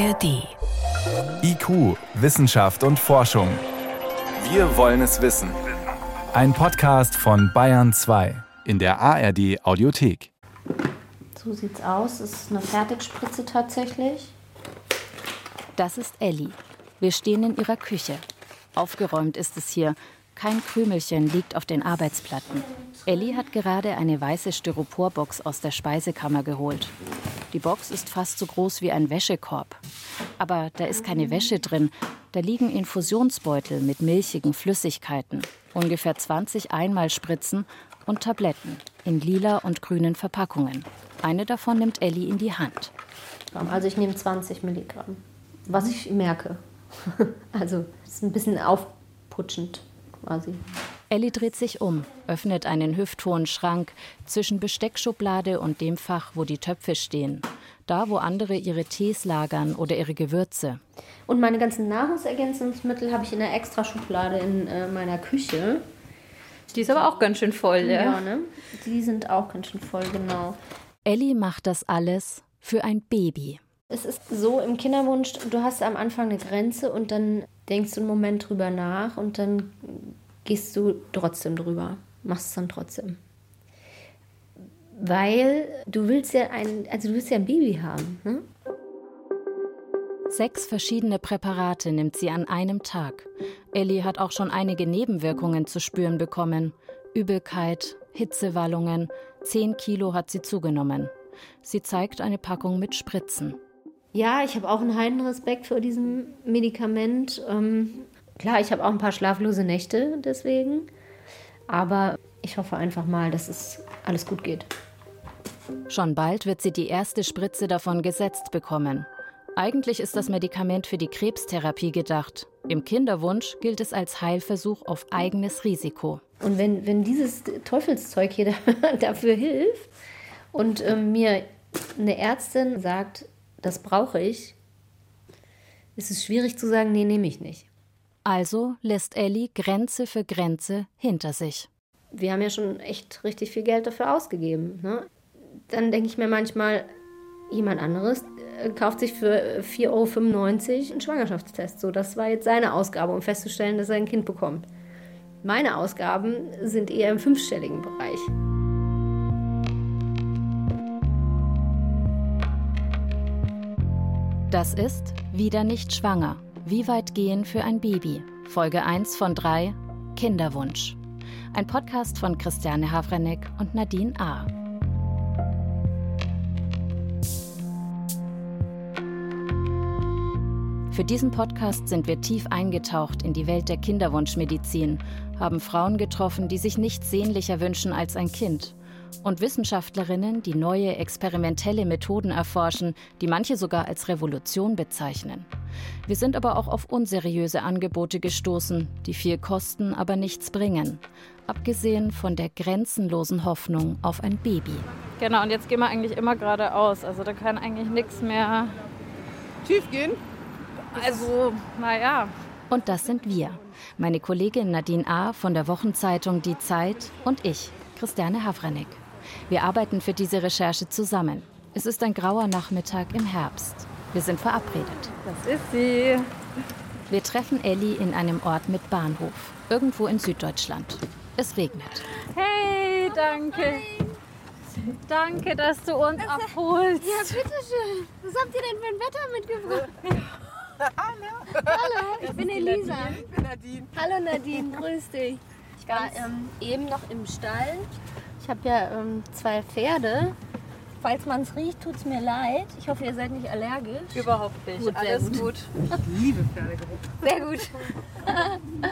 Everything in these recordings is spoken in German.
ARD. IQ, Wissenschaft und Forschung. Wir wollen es wissen. Ein Podcast von Bayern 2 in der ARD Audiothek. So sieht's aus. Das ist eine Fertigspritze tatsächlich. Das ist Ellie. Wir stehen in ihrer Küche. Aufgeräumt ist es hier. Kein Krümelchen liegt auf den Arbeitsplatten. Ellie hat gerade eine weiße Styroporbox aus der Speisekammer geholt. Die Box ist fast so groß wie ein Wäschekorb. Aber da ist keine Wäsche drin. Da liegen Infusionsbeutel mit milchigen Flüssigkeiten, ungefähr 20 Einmalspritzen und Tabletten in lila und grünen Verpackungen. Eine davon nimmt Ellie in die Hand. Also ich nehme 20 Milligramm, was ich merke. Also es ist ein bisschen aufputschend quasi. Ellie dreht sich um, öffnet einen hüfthohen Schrank zwischen Besteckschublade und dem Fach, wo die Töpfe stehen. Da, wo andere ihre Tees lagern oder ihre Gewürze. Und meine ganzen Nahrungsergänzungsmittel habe ich in einer extra Schublade in äh, meiner Küche. Die ist aber auch ganz schön voll, ja. Ja, ne? Die sind auch ganz schön voll, genau. Ellie macht das alles für ein Baby. Es ist so im Kinderwunsch, du hast am Anfang eine Grenze und dann denkst du einen Moment drüber nach und dann gehst du trotzdem drüber, machst es dann trotzdem. Weil du willst ja ein, also du willst ja ein Baby haben. Ne? Sechs verschiedene Präparate nimmt sie an einem Tag. Ellie hat auch schon einige Nebenwirkungen zu spüren bekommen. Übelkeit, Hitzewallungen, zehn Kilo hat sie zugenommen. Sie zeigt eine Packung mit Spritzen. Ja, ich habe auch einen heiden Respekt vor diesem Medikament. Ähm, klar, ich habe auch ein paar schlaflose Nächte deswegen. Aber ich hoffe einfach mal, dass es alles gut geht. Schon bald wird sie die erste Spritze davon gesetzt bekommen. Eigentlich ist das Medikament für die Krebstherapie gedacht. Im Kinderwunsch gilt es als Heilversuch auf eigenes Risiko. Und wenn, wenn dieses Teufelszeug hier dafür hilft und äh, mir eine Ärztin sagt, das brauche ich, ist es schwierig zu sagen, nee, nehme ich nicht. Also lässt Ellie Grenze für Grenze hinter sich. Wir haben ja schon echt richtig viel Geld dafür ausgegeben. Ne? Dann denke ich mir manchmal, jemand anderes äh, kauft sich für 4,95 Euro einen Schwangerschaftstest. So, das war jetzt seine Ausgabe, um festzustellen, dass er ein Kind bekommt. Meine Ausgaben sind eher im fünfstelligen Bereich. Das ist Wieder nicht schwanger. Wie weit gehen für ein Baby? Folge 1 von 3 Kinderwunsch. Ein Podcast von Christiane Havrenek und Nadine A. Für diesen Podcast sind wir tief eingetaucht in die Welt der Kinderwunschmedizin, haben Frauen getroffen, die sich nichts sehnlicher wünschen als ein Kind und Wissenschaftlerinnen, die neue experimentelle Methoden erforschen, die manche sogar als Revolution bezeichnen. Wir sind aber auch auf unseriöse Angebote gestoßen, die viel kosten, aber nichts bringen. Abgesehen von der grenzenlosen Hoffnung auf ein Baby. Genau, und jetzt gehen wir eigentlich immer geradeaus. Also da kann eigentlich nichts mehr schief gehen. Also, naja. Und das sind wir. Meine Kollegin Nadine A. von der Wochenzeitung Die Zeit und ich, Christiane Havranek. Wir arbeiten für diese Recherche zusammen. Es ist ein grauer Nachmittag im Herbst. Wir sind verabredet. Das ist sie. Wir treffen Ellie in einem Ort mit Bahnhof, irgendwo in Süddeutschland. Es regnet. Hey, danke. Danke, dass du uns abholst. Ja, bitteschön. Was habt ihr denn für ein Wetter mitgebracht? Hallo. Hallo, ich bin Elisa. Ich bin Nadine. Hallo Nadine, grüß dich. Ich war ähm, eben noch im Stall. Ich habe ja ähm, zwei Pferde. Falls man es riecht, tut es mir leid. Ich hoffe, ihr seid nicht allergisch. Überhaupt nicht. Gut, Alles gut. gut. Ich liebe Pferdegeruch. Sehr gut.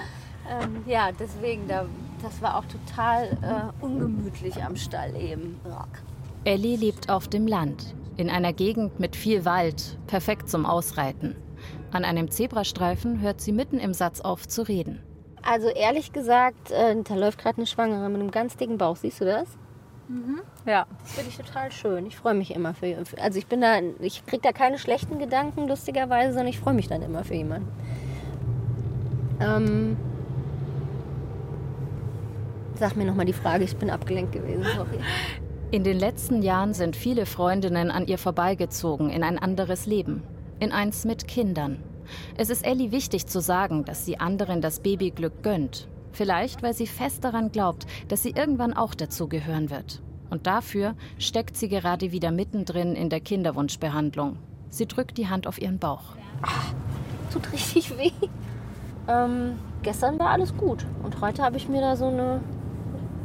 ähm, ja, deswegen, da, das war auch total äh, ungemütlich am Stall eben. Ellie lebt auf dem Land, in einer Gegend mit viel Wald, perfekt zum Ausreiten. An einem Zebrastreifen hört sie mitten im Satz auf zu reden. Also ehrlich gesagt, äh, da läuft gerade eine Schwangere mit einem ganz dicken Bauch. Siehst du das? Ja. Das finde ich total schön. Ich freue mich immer für. für- Also ich bin da, ich kriege da keine schlechten Gedanken lustigerweise, sondern ich freue mich dann immer für jemanden. Ähm, sag mir noch mal die Frage. Ich bin abgelenkt gewesen. Sorry. In den letzten Jahren sind viele Freundinnen an ihr vorbeigezogen in ein anderes Leben. In eins mit Kindern. Es ist Ellie wichtig zu sagen, dass sie anderen das Babyglück gönnt. Vielleicht, weil sie fest daran glaubt, dass sie irgendwann auch dazugehören wird. Und dafür steckt sie gerade wieder mittendrin in der Kinderwunschbehandlung. Sie drückt die Hand auf ihren Bauch. Ach, tut richtig weh. Ähm, gestern war alles gut. Und heute habe ich mir da so eine,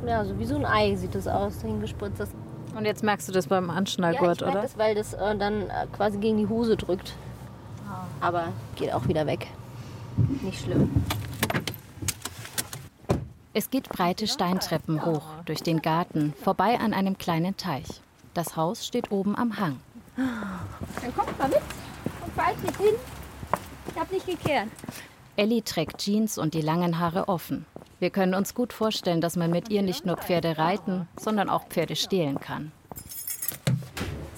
ja, so wie so ein Ei sieht das aus, hingespritzt. Und jetzt merkst du das beim Anschnallgurt, ja, ich merk oder? das, weil das äh, dann äh, quasi gegen die Hose drückt. Aber geht auch wieder weg. Nicht schlimm. Es geht breite Steintreppen hoch, durch den Garten, vorbei an einem kleinen Teich. Das Haus steht oben am Hang. Dann kommt mal mit und fahrt nicht hin. Ich hab nicht gekehrt. Ellie trägt Jeans und die langen Haare offen. Wir können uns gut vorstellen, dass man mit ihr nicht nur Pferde reiten, sondern auch Pferde stehlen kann.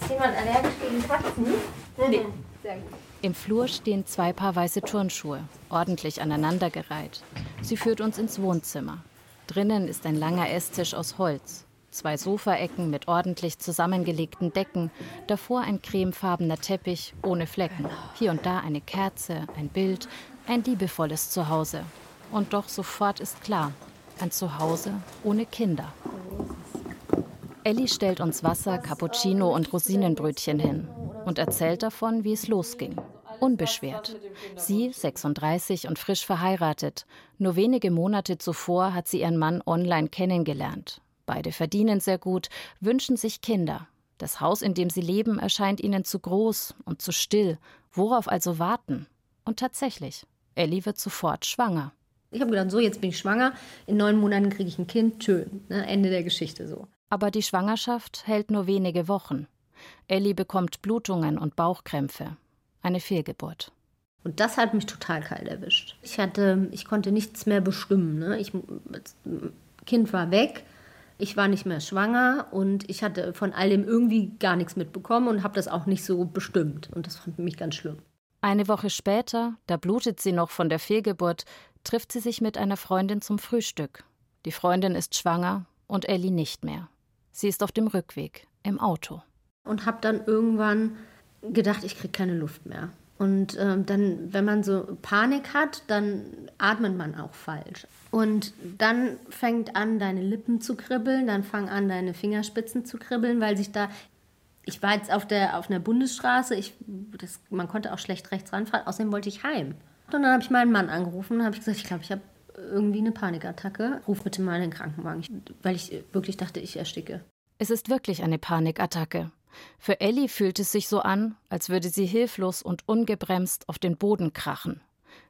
Ist jemand allergisch gegen Katzen? Nee. Sehr gut. Im Flur stehen zwei Paar weiße Turnschuhe, ordentlich aneinandergereiht. Sie führt uns ins Wohnzimmer. Drinnen ist ein langer Esstisch aus Holz, zwei Sofaecken mit ordentlich zusammengelegten Decken, davor ein cremefarbener Teppich ohne Flecken, hier und da eine Kerze, ein Bild, ein liebevolles Zuhause. Und doch sofort ist klar, ein Zuhause ohne Kinder. Ellie stellt uns Wasser, Cappuccino und Rosinenbrötchen hin und erzählt davon, wie es losging. Unbeschwert. Sie, 36 und frisch verheiratet. Nur wenige Monate zuvor hat sie ihren Mann online kennengelernt. Beide verdienen sehr gut, wünschen sich Kinder. Das Haus, in dem sie leben, erscheint ihnen zu groß und zu still. Worauf also warten? Und tatsächlich, Ellie wird sofort schwanger. Ich habe gedacht, so, jetzt bin ich schwanger. In neun Monaten kriege ich ein Kind. Schön. Ne? Ende der Geschichte so. Aber die Schwangerschaft hält nur wenige Wochen. Ellie bekommt Blutungen und Bauchkrämpfe. Eine Fehlgeburt. Und das hat mich total kalt erwischt. Ich hatte, ich konnte nichts mehr bestimmen. Ne? Ich, das Kind war weg, ich war nicht mehr schwanger und ich hatte von all dem irgendwie gar nichts mitbekommen und habe das auch nicht so bestimmt. Und das fand mich ganz schlimm. Eine Woche später, da blutet sie noch von der Fehlgeburt, trifft sie sich mit einer Freundin zum Frühstück. Die Freundin ist schwanger und Ellie nicht mehr. Sie ist auf dem Rückweg, im Auto. Und habe dann irgendwann gedacht, ich kriege keine Luft mehr. Und ähm, dann, wenn man so Panik hat, dann atmet man auch falsch. Und dann fängt an, deine Lippen zu kribbeln, dann fangen an, deine Fingerspitzen zu kribbeln, weil sich da. Ich war jetzt auf der auf einer Bundesstraße, ich, das, man konnte auch schlecht rechts ranfahren, außerdem wollte ich heim. Und dann habe ich meinen Mann angerufen und habe gesagt, ich glaube, ich habe irgendwie eine Panikattacke. Ruf bitte mal den Krankenwagen, weil ich wirklich dachte, ich ersticke. Es ist wirklich eine Panikattacke. Für Ellie fühlt es sich so an, als würde sie hilflos und ungebremst auf den Boden krachen.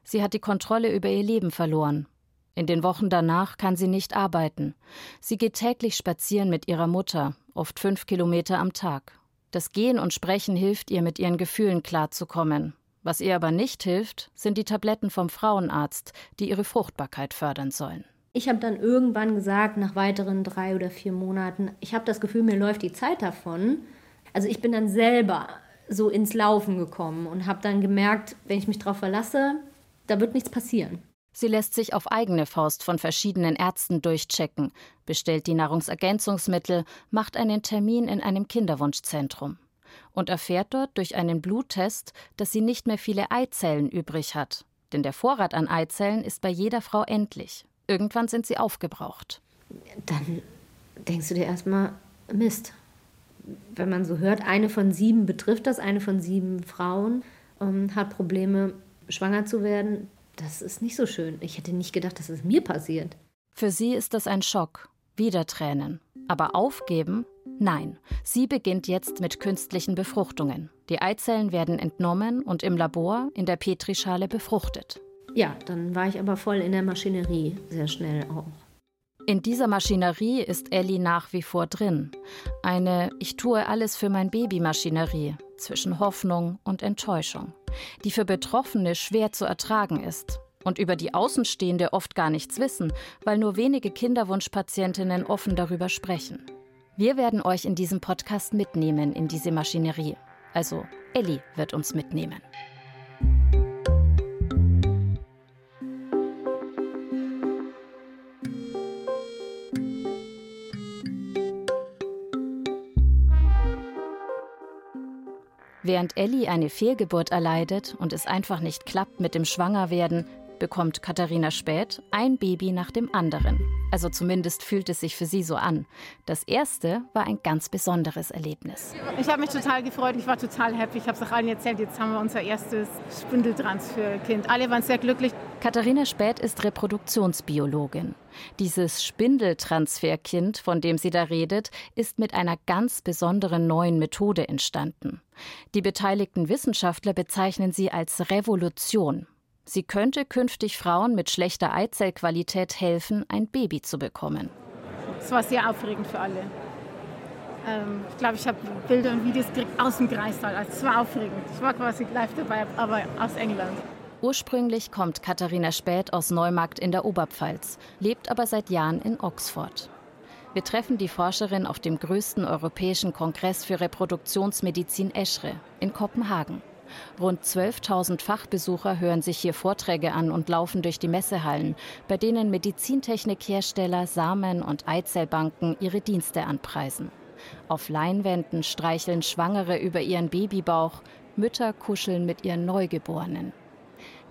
Sie hat die Kontrolle über ihr Leben verloren. In den Wochen danach kann sie nicht arbeiten. Sie geht täglich spazieren mit ihrer Mutter, oft fünf Kilometer am Tag. Das Gehen und Sprechen hilft ihr, mit ihren Gefühlen klarzukommen. Was ihr aber nicht hilft, sind die Tabletten vom Frauenarzt, die ihre Fruchtbarkeit fördern sollen. Ich habe dann irgendwann gesagt, nach weiteren drei oder vier Monaten, ich habe das Gefühl, mir läuft die Zeit davon. Also ich bin dann selber so ins Laufen gekommen und habe dann gemerkt, wenn ich mich darauf verlasse, da wird nichts passieren. Sie lässt sich auf eigene Faust von verschiedenen Ärzten durchchecken, bestellt die Nahrungsergänzungsmittel, macht einen Termin in einem Kinderwunschzentrum und erfährt dort durch einen Bluttest, dass sie nicht mehr viele Eizellen übrig hat. Denn der Vorrat an Eizellen ist bei jeder Frau endlich. Irgendwann sind sie aufgebraucht. Dann denkst du dir erstmal, Mist. Wenn man so hört, eine von sieben betrifft das, eine von sieben Frauen ähm, hat Probleme, schwanger zu werden. Das ist nicht so schön. Ich hätte nicht gedacht, dass es mir passiert. Für sie ist das ein Schock. Wieder Tränen. Aber aufgeben? Nein. Sie beginnt jetzt mit künstlichen Befruchtungen. Die Eizellen werden entnommen und im Labor in der Petrischale befruchtet. Ja, dann war ich aber voll in der Maschinerie, sehr schnell auch. In dieser Maschinerie ist Ellie nach wie vor drin. Eine Ich tue alles für mein Baby Maschinerie zwischen Hoffnung und Enttäuschung, die für Betroffene schwer zu ertragen ist und über die Außenstehende oft gar nichts wissen, weil nur wenige Kinderwunschpatientinnen offen darüber sprechen. Wir werden euch in diesem Podcast mitnehmen in diese Maschinerie. Also Ellie wird uns mitnehmen. Während Ellie eine Fehlgeburt erleidet und es einfach nicht klappt mit dem Schwangerwerden, bekommt Katharina Späth ein Baby nach dem anderen. Also zumindest fühlt es sich für sie so an. Das erste war ein ganz besonderes Erlebnis. Ich habe mich total gefreut, ich war total happy. Ich habe es auch allen erzählt, jetzt haben wir unser erstes Spindeltransferkind. Alle waren sehr glücklich. Katharina Späth ist Reproduktionsbiologin. Dieses Spindeltransferkind, von dem sie da redet, ist mit einer ganz besonderen neuen Methode entstanden. Die beteiligten Wissenschaftler bezeichnen sie als Revolution. Sie könnte künftig Frauen mit schlechter Eizellqualität helfen, ein Baby zu bekommen. Es war sehr aufregend für alle. Ähm, ich glaube, ich habe Bilder und Videos gekriegt aus dem Kreistal. Also es war aufregend. Ich war quasi live dabei, aber aus England. Ursprünglich kommt Katharina Späth aus Neumarkt in der Oberpfalz, lebt aber seit Jahren in Oxford. Wir treffen die Forscherin auf dem größten europäischen Kongress für Reproduktionsmedizin Eschre in Kopenhagen. Rund 12.000 Fachbesucher hören sich hier Vorträge an und laufen durch die Messehallen, bei denen Medizintechnikhersteller, Samen- und Eizellbanken ihre Dienste anpreisen. Auf Leinwänden streicheln Schwangere über ihren Babybauch, Mütter kuscheln mit ihren Neugeborenen.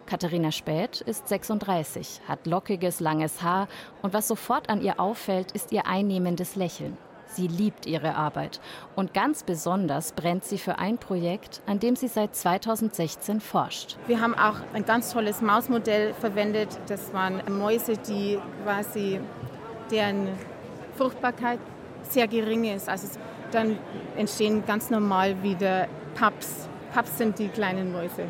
Katharina Späth ist 36, hat lockiges, langes Haar und was sofort an ihr auffällt, ist ihr einnehmendes Lächeln. Sie liebt ihre Arbeit und ganz besonders brennt sie für ein Projekt, an dem sie seit 2016 forscht. Wir haben auch ein ganz tolles Mausmodell verwendet. Das waren Mäuse, die quasi deren Fruchtbarkeit sehr gering ist. Also dann entstehen ganz normal wieder Pups. Pups sind die kleinen Mäuse.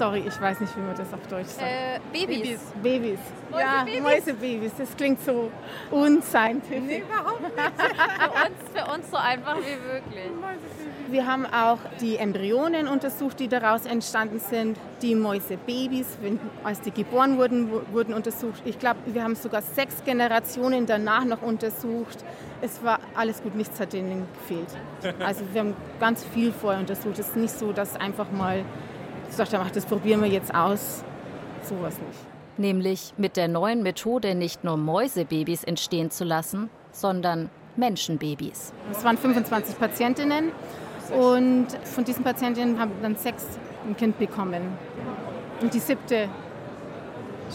Sorry, ich weiß nicht, wie man das auf Deutsch sagt. Äh, Babys. Babys. Babys. Ja, Mäusebabys. Das klingt so unscientific. Nee, überhaupt nicht. für, uns, für uns so einfach wie möglich. Wir haben auch die Embryonen untersucht, die daraus entstanden sind. Die Mäusebabys, wenn, als die geboren wurden, wurden untersucht. Ich glaube, wir haben sogar sechs Generationen danach noch untersucht. Es war alles gut, nichts hat denen gefehlt. Also wir haben ganz viel vorher untersucht. Es ist nicht so, dass einfach mal ich dachte, ach, das probieren wir jetzt aus. Sowas nicht. Nämlich mit der neuen Methode nicht nur Mäusebabys entstehen zu lassen, sondern Menschenbabys. Es waren 25 Patientinnen und von diesen Patientinnen haben dann sechs ein Kind bekommen. Und die siebte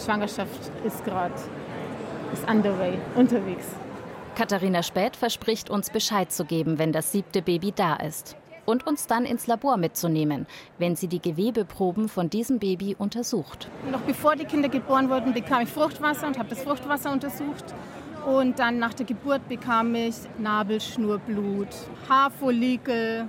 Schwangerschaft ist gerade ist underway, unterwegs. Katharina Späth verspricht uns Bescheid zu geben, wenn das siebte Baby da ist und uns dann ins Labor mitzunehmen, wenn sie die Gewebeproben von diesem Baby untersucht. Noch bevor die Kinder geboren wurden, bekam ich Fruchtwasser und habe das Fruchtwasser untersucht. Und dann nach der Geburt bekam ich Nabelschnurblut, Haarfollikel,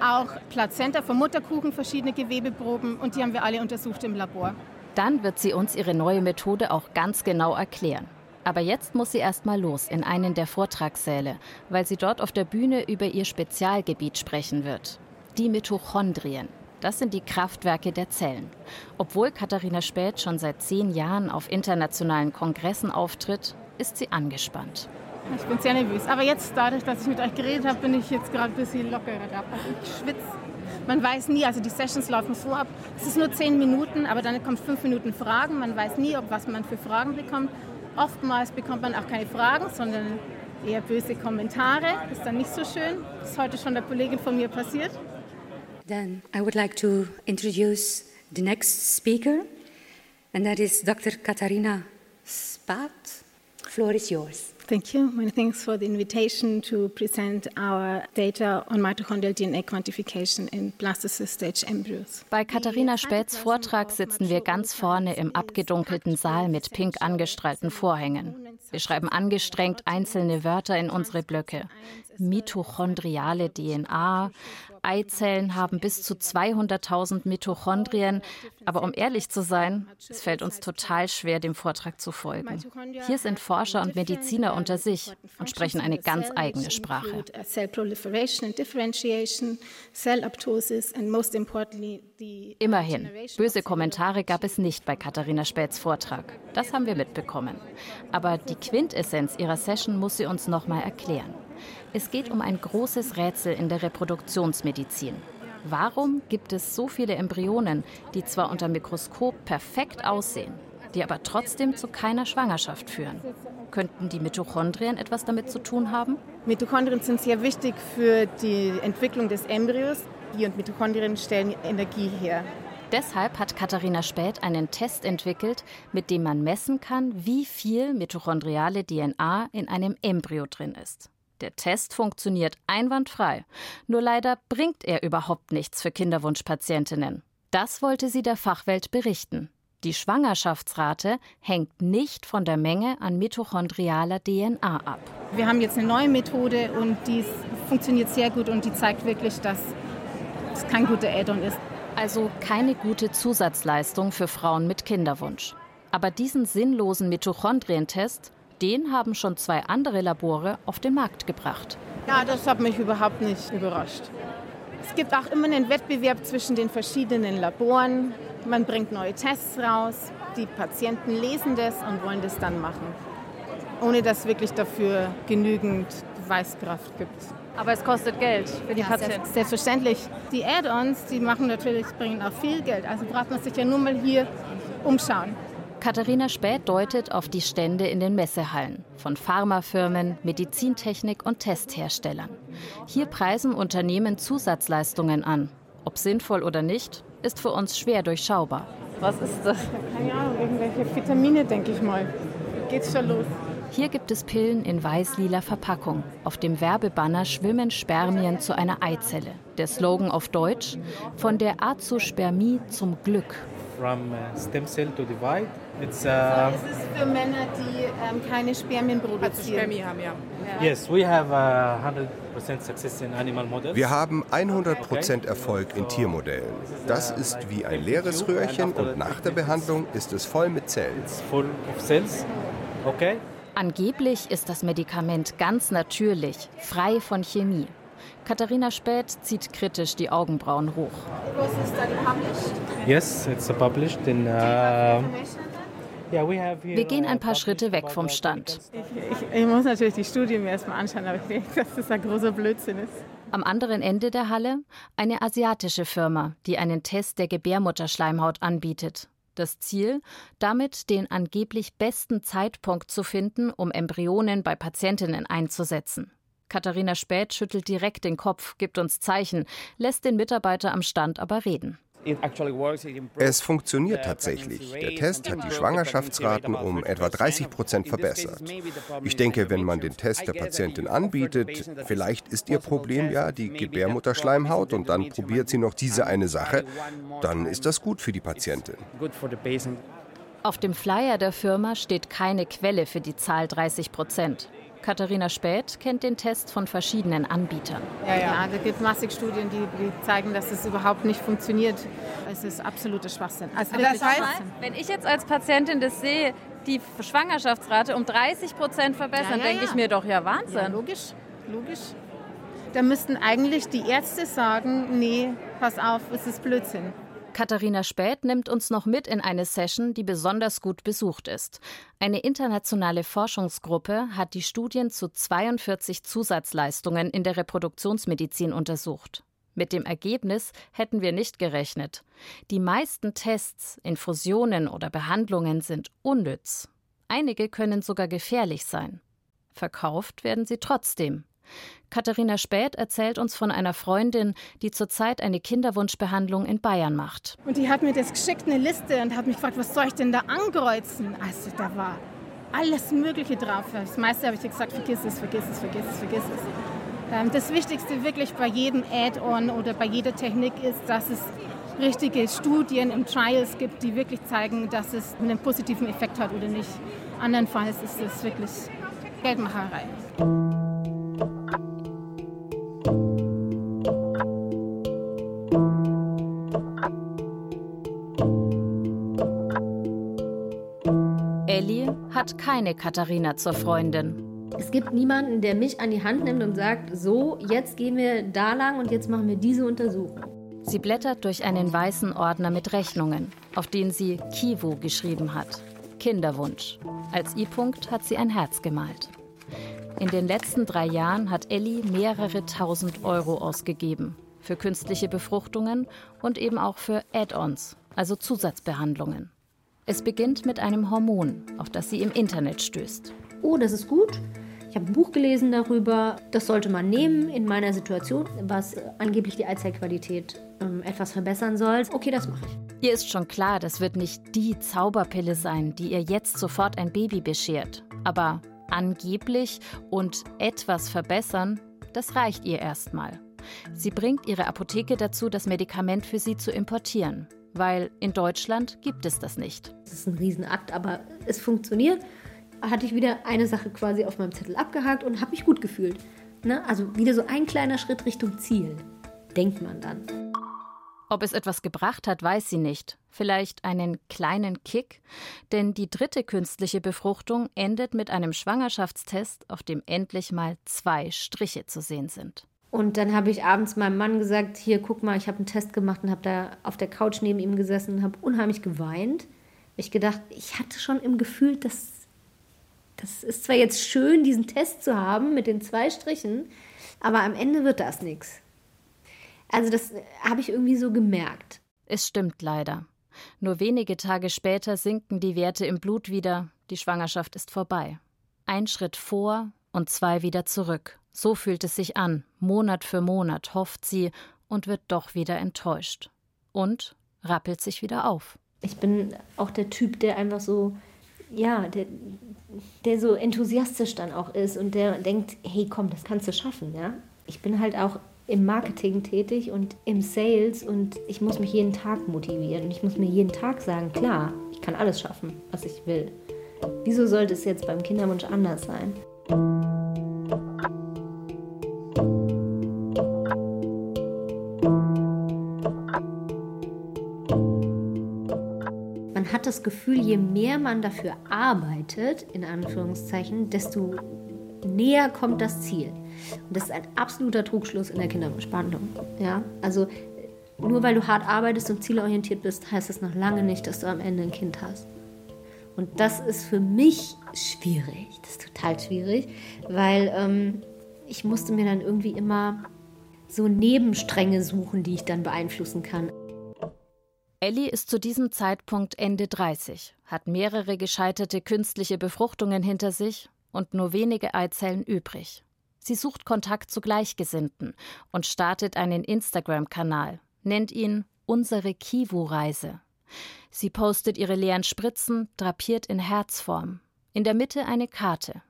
auch Plazenta vom Mutterkuchen, verschiedene Gewebeproben und die haben wir alle untersucht im Labor. Dann wird sie uns ihre neue Methode auch ganz genau erklären. Aber jetzt muss sie erst mal los in einen der Vortragssäle, weil sie dort auf der Bühne über ihr Spezialgebiet sprechen wird. Die Mitochondrien. Das sind die Kraftwerke der Zellen. Obwohl Katharina Späth schon seit zehn Jahren auf internationalen Kongressen auftritt, ist sie angespannt. Ich bin sehr nervös. Aber jetzt, dadurch, dass ich mit euch geredet habe, bin ich jetzt gerade ein bisschen lockerer. Also ich schwitze. Man weiß nie, also die Sessions laufen so ab. Es ist nur zehn Minuten, aber dann kommen fünf Minuten Fragen. Man weiß nie, ob was man für Fragen bekommt. Oftmals bekommt man auch keine Fragen, sondern eher böse Kommentare. Das ist dann nicht so schön. Das ist heute schon der Kollegin von mir passiert. Then I would like to introduce the next speaker, and that is Dr. Katharina Spat. Floor is yours. Thank you. Many thanks for the invitation to present our data on mitochondrial DNA quantification in blastocyst stage embryos. Bei Katharina Späths Vortrag sitzen wir ganz vorne im abgedunkelten Saal mit pink angestrahlten Vorhängen. Wir schreiben angestrengt einzelne Wörter in unsere Blöcke. Mitochondriale DNA, Eizellen haben bis zu 200.000 Mitochondrien. Aber um ehrlich zu sein, es fällt uns total schwer, dem Vortrag zu folgen. Hier sind Forscher und Mediziner unter sich und sprechen eine ganz eigene Sprache. Immerhin, böse Kommentare gab es nicht bei Katharina Späths Vortrag. Das haben wir mitbekommen. Aber die Quintessenz ihrer Session muss sie uns nochmal erklären. Es geht um ein großes Rätsel in der Reproduktionsmedizin. Warum gibt es so viele Embryonen, die zwar unter Mikroskop perfekt aussehen, die aber trotzdem zu keiner Schwangerschaft führen? Könnten die Mitochondrien etwas damit zu tun haben? Mitochondrien sind sehr wichtig für die Entwicklung des Embryos. Die und Mitochondrien stellen Energie her. Deshalb hat Katharina Späth einen Test entwickelt, mit dem man messen kann, wie viel mitochondriale DNA in einem Embryo drin ist. Der Test funktioniert einwandfrei. Nur leider bringt er überhaupt nichts für Kinderwunschpatientinnen. Das wollte sie der Fachwelt berichten. Die Schwangerschaftsrate hängt nicht von der Menge an mitochondrialer DNA ab. Wir haben jetzt eine neue Methode und die funktioniert sehr gut und die zeigt wirklich, dass es kein guter Add-on ist. Also keine gute Zusatzleistung für Frauen mit Kinderwunsch. Aber diesen sinnlosen Mitochondrientest, den haben schon zwei andere Labore auf den Markt gebracht. Ja, das hat mich überhaupt nicht überrascht. Es gibt auch immer einen Wettbewerb zwischen den verschiedenen Laboren. Man bringt neue Tests raus. Die Patienten lesen das und wollen das dann machen, ohne dass wirklich dafür genügend Beweiskraft gibt. Aber es kostet Geld für die Ja, Patienten. selbst- Selbstverständlich. Die Add-ons, die machen natürlich, bringen auch viel Geld. Also braucht man sich ja nur mal hier umschauen. Katharina Späth deutet auf die Stände in den Messehallen von Pharmafirmen, Medizintechnik und Testherstellern. Hier preisen Unternehmen Zusatzleistungen an. Ob sinnvoll oder nicht, ist für uns schwer durchschaubar. Was ist das? Keine Ahnung, irgendwelche Vitamine, denke ich mal. Geht's schon los. Hier gibt es Pillen in weiß-lila Verpackung. Auf dem Werbebanner schwimmen Spermien zu einer Eizelle. Der Slogan auf Deutsch: Von der Azospermie zum Glück. From uh, stem cell to divide. It's uh, Es ist für Männer, die ähm, keine Spermien produzieren. Spermie haben, ja. yes, we have uh, 100% success in animal models. Wir haben 100% Erfolg in Tiermodellen. Das ist wie ein leeres Röhrchen und nach der Behandlung ist es voll mit Zellen. It's full of cells. Okay. Angeblich ist das Medikament ganz natürlich, frei von Chemie. Katharina Späth zieht kritisch die Augenbrauen hoch. Was ist da published? Yes, it's uh, published in. Uh, Wir gehen ein uh, paar Schritte weg vom Stand. articles. Ich, ich muss natürlich die Studie mir erstmal anschauen, aber ich denke, dass das ein großer Blödsinn ist. Am anderen Ende der Halle eine asiatische Firma, die einen Test der Gebärmutterschleimhaut anbietet. Das Ziel, damit den angeblich besten Zeitpunkt zu finden, um Embryonen bei Patientinnen einzusetzen. Katharina Späth schüttelt direkt den Kopf, gibt uns Zeichen, lässt den Mitarbeiter am Stand aber reden. Es funktioniert tatsächlich. Der Test hat die Schwangerschaftsraten um etwa 30 Prozent verbessert. Ich denke, wenn man den Test der Patientin anbietet, vielleicht ist ihr Problem ja die Gebärmutterschleimhaut und dann probiert sie noch diese eine Sache, dann ist das gut für die Patientin. Auf dem Flyer der Firma steht keine Quelle für die Zahl 30 Prozent. Katharina Späth kennt den Test von verschiedenen Anbietern. Ja, ja. da gibt es massig Studien, die, die zeigen, dass es überhaupt nicht funktioniert. Es ist absoluter Schwachsinn. Also Aber das heißt, Schwachsinn. wenn ich jetzt als Patientin das sehe, die Schwangerschaftsrate um 30 Prozent verbessern, Ja, ja, denke ja. ich mir doch, ja Ja, Wahnsinn. logisch, logisch. Da müssten eigentlich die Ärzte sagen, nee, pass auf, es ist Blödsinn. Katharina Späth nimmt uns noch mit in eine Session, die besonders gut besucht ist. Eine internationale Forschungsgruppe hat die Studien zu 42 Zusatzleistungen in der Reproduktionsmedizin untersucht. Mit dem Ergebnis hätten wir nicht gerechnet. Die meisten Tests, Infusionen oder Behandlungen sind unnütz. Einige können sogar gefährlich sein. Verkauft werden sie trotzdem. Katharina Späth erzählt uns von einer Freundin, die zurzeit eine Kinderwunschbehandlung in Bayern macht. Und die hat mir das geschickt, eine Liste, und hat mich gefragt, was soll ich denn da ankreuzen? Also da war alles Mögliche drauf. Das meiste habe ich gesagt, vergiss es, vergiss es, vergiss es, vergiss es. Ähm, Das Wichtigste wirklich bei jedem Add-on oder bei jeder Technik ist, dass es richtige Studien im Trials gibt, die wirklich zeigen, dass es einen positiven Effekt hat oder nicht. Andernfalls ist es wirklich Geldmacherei. Hat keine Katharina zur Freundin. Es gibt niemanden, der mich an die Hand nimmt und sagt, so, jetzt gehen wir da lang und jetzt machen wir diese Untersuchung. Sie blättert durch einen weißen Ordner mit Rechnungen, auf den sie Kivu geschrieben hat. Kinderwunsch. Als I-Punkt hat sie ein Herz gemalt. In den letzten drei Jahren hat Ellie mehrere tausend Euro ausgegeben. Für künstliche Befruchtungen und eben auch für Add-ons, also Zusatzbehandlungen. Es beginnt mit einem Hormon, auf das sie im Internet stößt. Oh, das ist gut. Ich habe ein Buch gelesen darüber. Das sollte man nehmen in meiner Situation, was angeblich die Eizellqualität ähm, etwas verbessern soll. Okay, das mache ich. Ihr ist schon klar, das wird nicht die Zauberpille sein, die ihr jetzt sofort ein Baby beschert. Aber angeblich und etwas verbessern, das reicht ihr erstmal. Sie bringt ihre Apotheke dazu, das Medikament für sie zu importieren, weil in Deutschland gibt es das nicht. Das ist ein Riesenakt, aber es funktioniert. Hatte ich wieder eine Sache quasi auf meinem Zettel abgehakt und habe mich gut gefühlt. Ne? Also wieder so ein kleiner Schritt Richtung Ziel, denkt man dann. Ob es etwas gebracht hat, weiß sie nicht. Vielleicht einen kleinen Kick? Denn die dritte künstliche Befruchtung endet mit einem Schwangerschaftstest, auf dem endlich mal zwei Striche zu sehen sind. Und dann habe ich abends meinem Mann gesagt, hier, guck mal, ich habe einen Test gemacht und habe da auf der Couch neben ihm gesessen und habe unheimlich geweint. Ich gedacht, ich hatte schon im Gefühl, dass das ist zwar jetzt schön, diesen Test zu haben mit den zwei Strichen, aber am Ende wird das nichts. Also das habe ich irgendwie so gemerkt. Es stimmt leider. Nur wenige Tage später sinken die Werte im Blut wieder, die Schwangerschaft ist vorbei. Ein Schritt vor und zwei wieder zurück. So fühlt es sich an. Monat für Monat hofft sie und wird doch wieder enttäuscht. Und rappelt sich wieder auf. Ich bin auch der Typ, der einfach so, ja, der, der so enthusiastisch dann auch ist und der denkt, hey komm, das kannst du schaffen, ja. Ich bin halt auch im Marketing tätig und im Sales und ich muss mich jeden Tag motivieren und ich muss mir jeden Tag sagen, klar, ich kann alles schaffen, was ich will. Wieso sollte es jetzt beim Kinderwunsch anders sein? Hat das Gefühl, je mehr man dafür arbeitet, in Anführungszeichen, desto näher kommt das Ziel. Und das ist ein absoluter Trugschluss in der Kinderwunschbehandlung. Ja? Also nur weil du hart arbeitest und zielorientiert bist, heißt das noch lange nicht, dass du am Ende ein Kind hast. Und das ist für mich schwierig. Das ist total schwierig, weil ähm, ich musste mir dann irgendwie immer so Nebenstränge suchen, die ich dann beeinflussen kann. Ellie ist zu diesem Zeitpunkt Ende 30, hat mehrere gescheiterte künstliche Befruchtungen hinter sich und nur wenige Eizellen übrig. Sie sucht Kontakt zu Gleichgesinnten und startet einen Instagram-Kanal, nennt ihn Unsere Kivu-Reise. Sie postet ihre leeren Spritzen, drapiert in Herzform. In der Mitte eine Karte.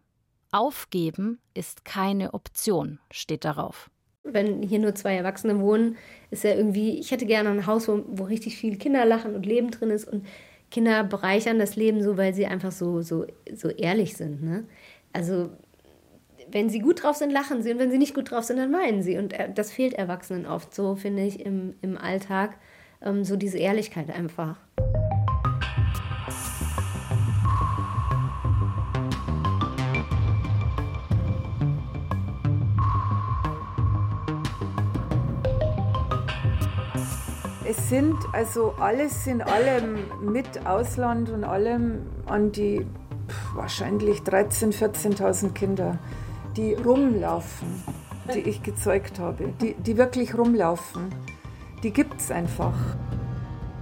Aufgeben ist keine Option, steht darauf. Wenn hier nur zwei Erwachsene wohnen, ist ja irgendwie, ich hätte gerne ein Haus, wo, wo richtig viele Kinder lachen und Leben drin ist und Kinder bereichern das Leben so, weil sie einfach so, so, so ehrlich sind. Ne? Also wenn sie gut drauf sind, lachen sie und wenn sie nicht gut drauf sind, dann weinen sie. Und äh, das fehlt Erwachsenen oft so, finde ich, im, im Alltag. Ähm, so diese Ehrlichkeit einfach. Sind also alles in allem mit Ausland und allem an die wahrscheinlich 13.000, 14.000 Kinder die rumlaufen, die ich gezeugt habe, die, die wirklich rumlaufen. Die gibt es einfach.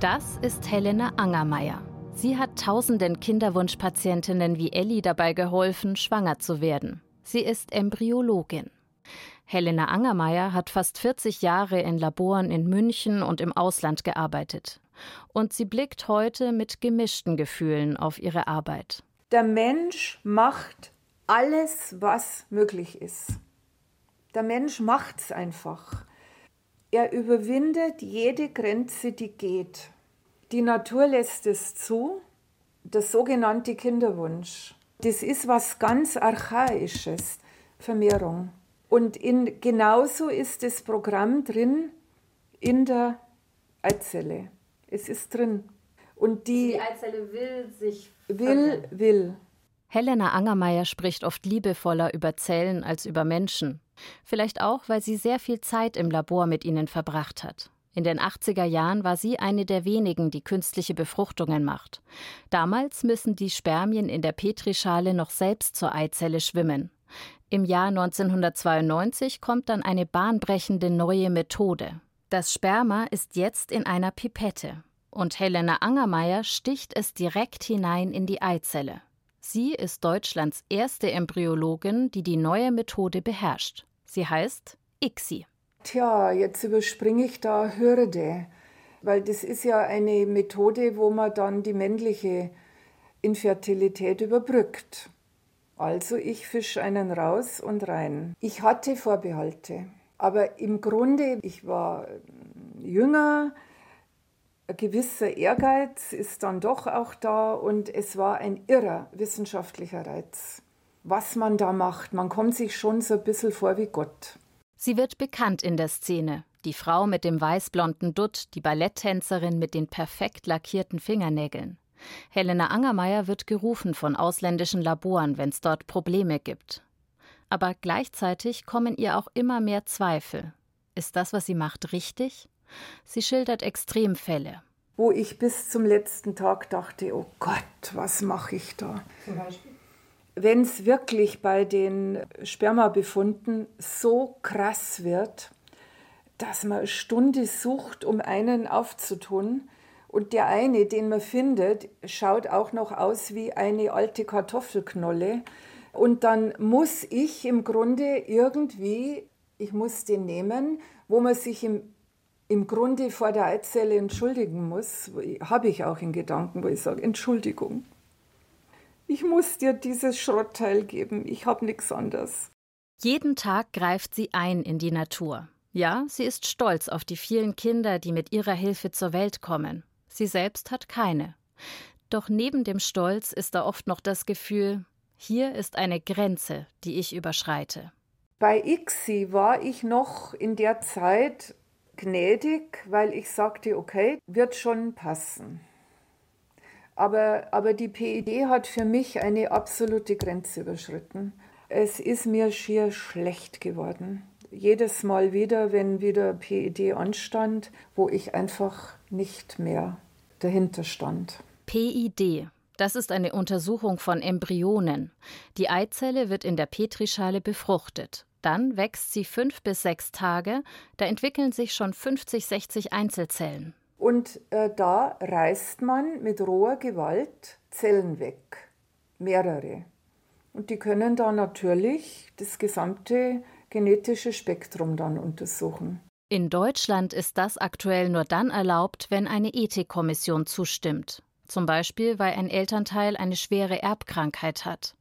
Das ist Helena Angermeier. Sie hat tausenden Kinderwunschpatientinnen wie Elli dabei geholfen, schwanger zu werden. Sie ist Embryologin. Helena Angermeier hat fast 40 Jahre in Laboren in München und im Ausland gearbeitet. Und sie blickt heute mit gemischten Gefühlen auf ihre Arbeit. Der Mensch macht alles, was möglich ist. Der Mensch macht es einfach. Er überwindet jede Grenze, die geht. Die Natur lässt es zu, der sogenannte Kinderwunsch. Das ist was ganz Archaisches, Vermehrung. Und in, genauso ist das Programm drin in der Eizelle. Es ist drin. Und die, die Eizelle will sich. Will, will. Helena Angermeier spricht oft liebevoller über Zellen als über Menschen. Vielleicht auch, weil sie sehr viel Zeit im Labor mit ihnen verbracht hat. In den 80er Jahren war sie eine der wenigen, die künstliche Befruchtungen macht. Damals müssen die Spermien in der Petrischale noch selbst zur Eizelle schwimmen. Im Jahr 1992 kommt dann eine bahnbrechende neue Methode. Das Sperma ist jetzt in einer Pipette und Helena Angermeier sticht es direkt hinein in die Eizelle. Sie ist Deutschlands erste Embryologin, die die neue Methode beherrscht. Sie heißt ICSI. Tja, jetzt überspringe ich da Hürde, weil das ist ja eine Methode, wo man dann die männliche Infertilität überbrückt. Also ich fische einen raus und rein. Ich hatte Vorbehalte, aber im Grunde, ich war jünger, ein gewisser Ehrgeiz ist dann doch auch da und es war ein irrer wissenschaftlicher Reiz. Was man da macht, man kommt sich schon so ein bisschen vor wie Gott. Sie wird bekannt in der Szene. Die Frau mit dem weißblonden Dutt, die Balletttänzerin mit den perfekt lackierten Fingernägeln. Helena Angermeier wird gerufen von ausländischen Laboren, wenn es dort Probleme gibt. Aber gleichzeitig kommen ihr auch immer mehr Zweifel. Ist das, was sie macht, richtig? Sie schildert Extremfälle. Wo ich bis zum letzten Tag dachte, oh Gott, was mache ich da? Zum Beispiel? Wenn es wirklich bei den Spermabefunden so krass wird, dass man eine Stunde sucht, um einen aufzutun, und der eine, den man findet, schaut auch noch aus wie eine alte Kartoffelknolle. Und dann muss ich im Grunde irgendwie, ich muss den nehmen, wo man sich im im Grunde vor der Eizelle entschuldigen muss, habe ich auch in Gedanken, wo ich sage, Entschuldigung. Ich muss dir dieses Schrottteil geben, ich habe nichts anderes. Jeden Tag greift sie ein in die Natur. Ja, sie ist stolz auf die vielen Kinder, die mit ihrer Hilfe zur Welt kommen. Sie selbst hat keine. Doch neben dem Stolz ist da oft noch das Gefühl, hier ist eine Grenze, die ich überschreite. Bei ICSI war ich noch in der Zeit gnädig, weil ich sagte, okay, wird schon passen. Aber, aber die PID hat für mich eine absolute Grenze überschritten. Es ist mir schier schlecht geworden. Jedes Mal wieder, wenn wieder PID anstand, wo ich einfach nicht mehr dahinter stand. PID, das ist eine Untersuchung von Embryonen. Die Eizelle wird in der Petrischale befruchtet. Dann wächst sie fünf bis sechs Tage, da entwickeln sich schon 50, 60 Einzelzellen. Und äh, da reißt man mit roher Gewalt Zellen weg, mehrere. Und die können da natürlich das gesamte genetische Spektrum dann untersuchen. In Deutschland ist das aktuell nur dann erlaubt, wenn eine Ethikkommission zustimmt. Zum Beispiel, weil ein Elternteil eine schwere Erbkrankheit hat.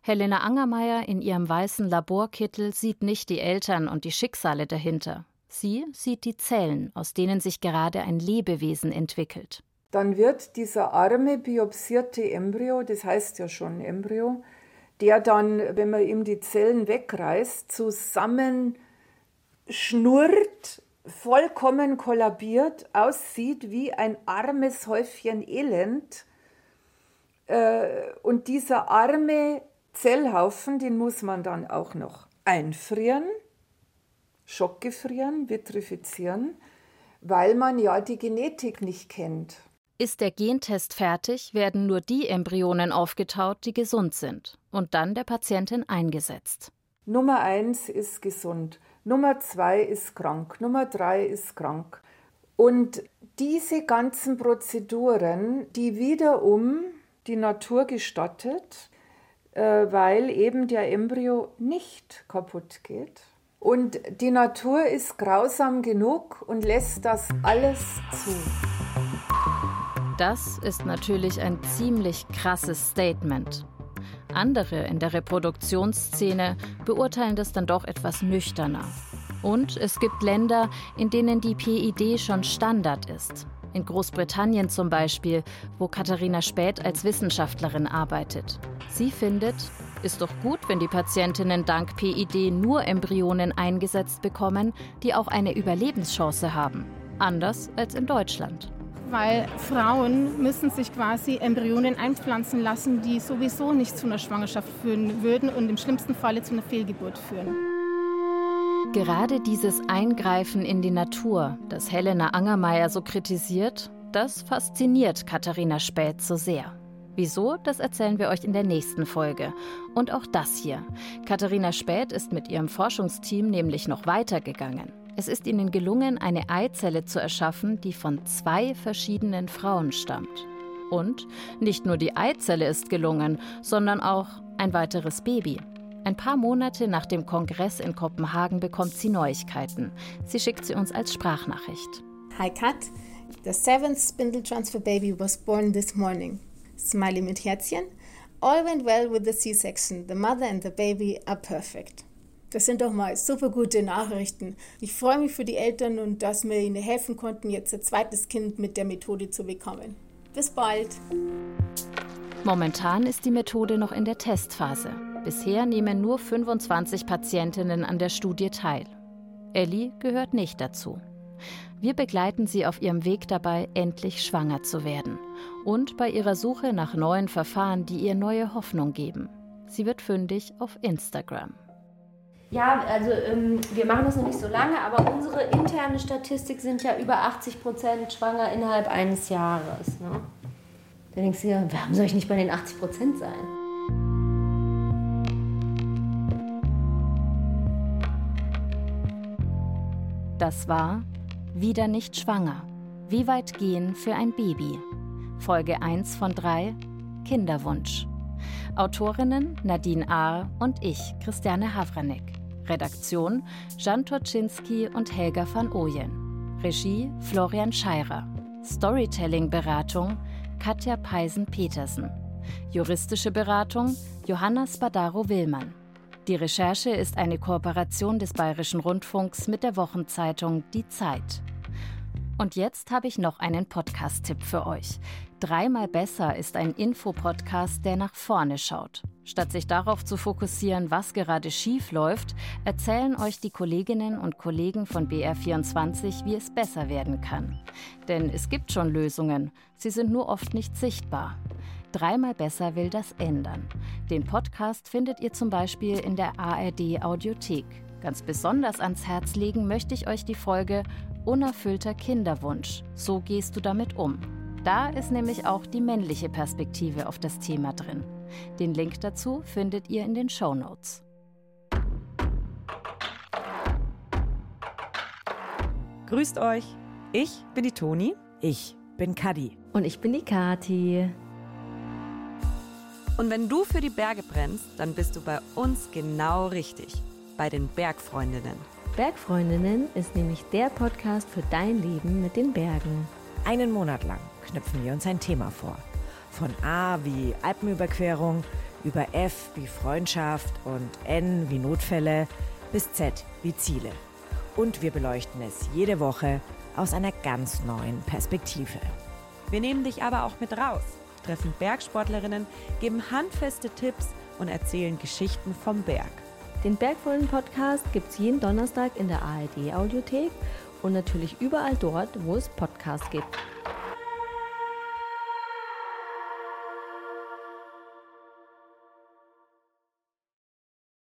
Helena Angermeier in ihrem weißen Laborkittel sieht nicht die Eltern und die Schicksale dahinter. Sie sieht die Zellen, aus denen sich gerade ein Lebewesen entwickelt. Dann wird dieser arme biopsierte Embryo, das heißt ja schon Embryo, der dann, wenn man ihm die Zellen wegreißt, zusammen schnurrt, vollkommen kollabiert, aussieht wie ein armes Häufchen Elend. Äh, und dieser arme Zellhaufen, den muss man dann auch noch einfrieren, schockgefrieren, vitrifizieren, weil man ja die Genetik nicht kennt. Ist der Gentest fertig, werden nur die Embryonen aufgetaut, die gesund sind, und dann der Patientin eingesetzt. Nummer eins ist gesund, Nummer zwei ist krank, Nummer drei ist krank. Und diese ganzen Prozeduren, die wiederum die Natur gestattet, äh, weil eben der Embryo nicht kaputt geht. Und die Natur ist grausam genug und lässt das alles zu. Das ist natürlich ein ziemlich krasses Statement. Andere in der Reproduktionsszene beurteilen das dann doch etwas nüchterner. Und es gibt Länder, in denen die PID schon Standard ist. In Großbritannien zum Beispiel, wo Katharina Späth als Wissenschaftlerin arbeitet. Sie findet, ist doch gut, wenn die Patientinnen dank PID nur Embryonen eingesetzt bekommen, die auch eine Überlebenschance haben. Anders als in Deutschland. Weil Frauen müssen sich quasi Embryonen einpflanzen lassen, die sowieso nicht zu einer Schwangerschaft führen würden und im schlimmsten Falle zu einer Fehlgeburt führen. Gerade dieses Eingreifen in die Natur, das Helena Angermeier so kritisiert, das fasziniert Katharina Späth so sehr. Wieso, das erzählen wir euch in der nächsten Folge. Und auch das hier. Katharina Späth ist mit ihrem Forschungsteam nämlich noch weitergegangen. Es ist ihnen gelungen, eine Eizelle zu erschaffen, die von zwei verschiedenen Frauen stammt. Und nicht nur die Eizelle ist gelungen, sondern auch ein weiteres Baby. Ein paar Monate nach dem Kongress in Kopenhagen bekommt sie Neuigkeiten. Sie schickt sie uns als Sprachnachricht. Hi Kat, the seventh spindle transfer baby was born this morning. Smiley mit Herzchen. All went well with the C-section. The mother and the baby are perfect. Das sind doch mal super gute Nachrichten. Ich freue mich für die Eltern und dass wir ihnen helfen konnten, jetzt ein zweites Kind mit der Methode zu bekommen. Bis bald. Momentan ist die Methode noch in der Testphase. Bisher nehmen nur 25 Patientinnen an der Studie teil. Ellie gehört nicht dazu. Wir begleiten sie auf ihrem Weg dabei, endlich schwanger zu werden und bei ihrer Suche nach neuen Verfahren, die ihr neue Hoffnung geben. Sie wird fündig auf Instagram. Ja, also ähm, wir machen das noch nicht so lange, aber unsere interne Statistik sind ja über 80 Prozent schwanger innerhalb eines Jahres. Ne? Da denkst du ja, warum soll ich nicht bei den 80 Prozent sein? Das war Wieder nicht schwanger. Wie weit gehen für ein Baby? Folge 1 von 3 Kinderwunsch. Autorinnen Nadine Ahr und ich, Christiane Havranek. Redaktion Jan Toczynski und Helga van Ooyen. Regie Florian Scheirer. Storytelling-Beratung Katja Peisen-Petersen. Juristische Beratung Johanna Spadaro-Willmann. Die Recherche ist eine Kooperation des Bayerischen Rundfunks mit der Wochenzeitung Die Zeit. Und jetzt habe ich noch einen Podcast-Tipp für euch. Dreimal besser ist ein Infopodcast, der nach vorne schaut. Statt sich darauf zu fokussieren, was gerade schief läuft, erzählen euch die Kolleginnen und Kollegen von BR24, wie es besser werden kann. Denn es gibt schon Lösungen, sie sind nur oft nicht sichtbar. Dreimal besser will das ändern. Den Podcast findet ihr zum Beispiel in der ARD Audiothek. Ganz besonders ans Herz legen möchte ich euch die Folge Unerfüllter Kinderwunsch. So gehst du damit um. Da ist nämlich auch die männliche Perspektive auf das Thema drin. Den Link dazu findet ihr in den Show Notes. Grüßt euch. Ich bin die Toni. Ich bin Kadi. Und ich bin die Kati. Und wenn du für die Berge brennst, dann bist du bei uns genau richtig. Bei den Bergfreundinnen. Bergfreundinnen ist nämlich der Podcast für dein Leben mit den Bergen. Einen Monat lang knüpfen wir uns ein Thema vor. Von A wie Alpenüberquerung, über F wie Freundschaft und N wie Notfälle bis Z wie Ziele. Und wir beleuchten es jede Woche aus einer ganz neuen Perspektive. Wir nehmen dich aber auch mit raus, treffen Bergsportlerinnen, geben handfeste Tipps und erzählen Geschichten vom Berg. Den Bergfreunde-Podcast gibt es jeden Donnerstag in der ARD-Audiothek und natürlich überall dort, wo es Podcasts gibt.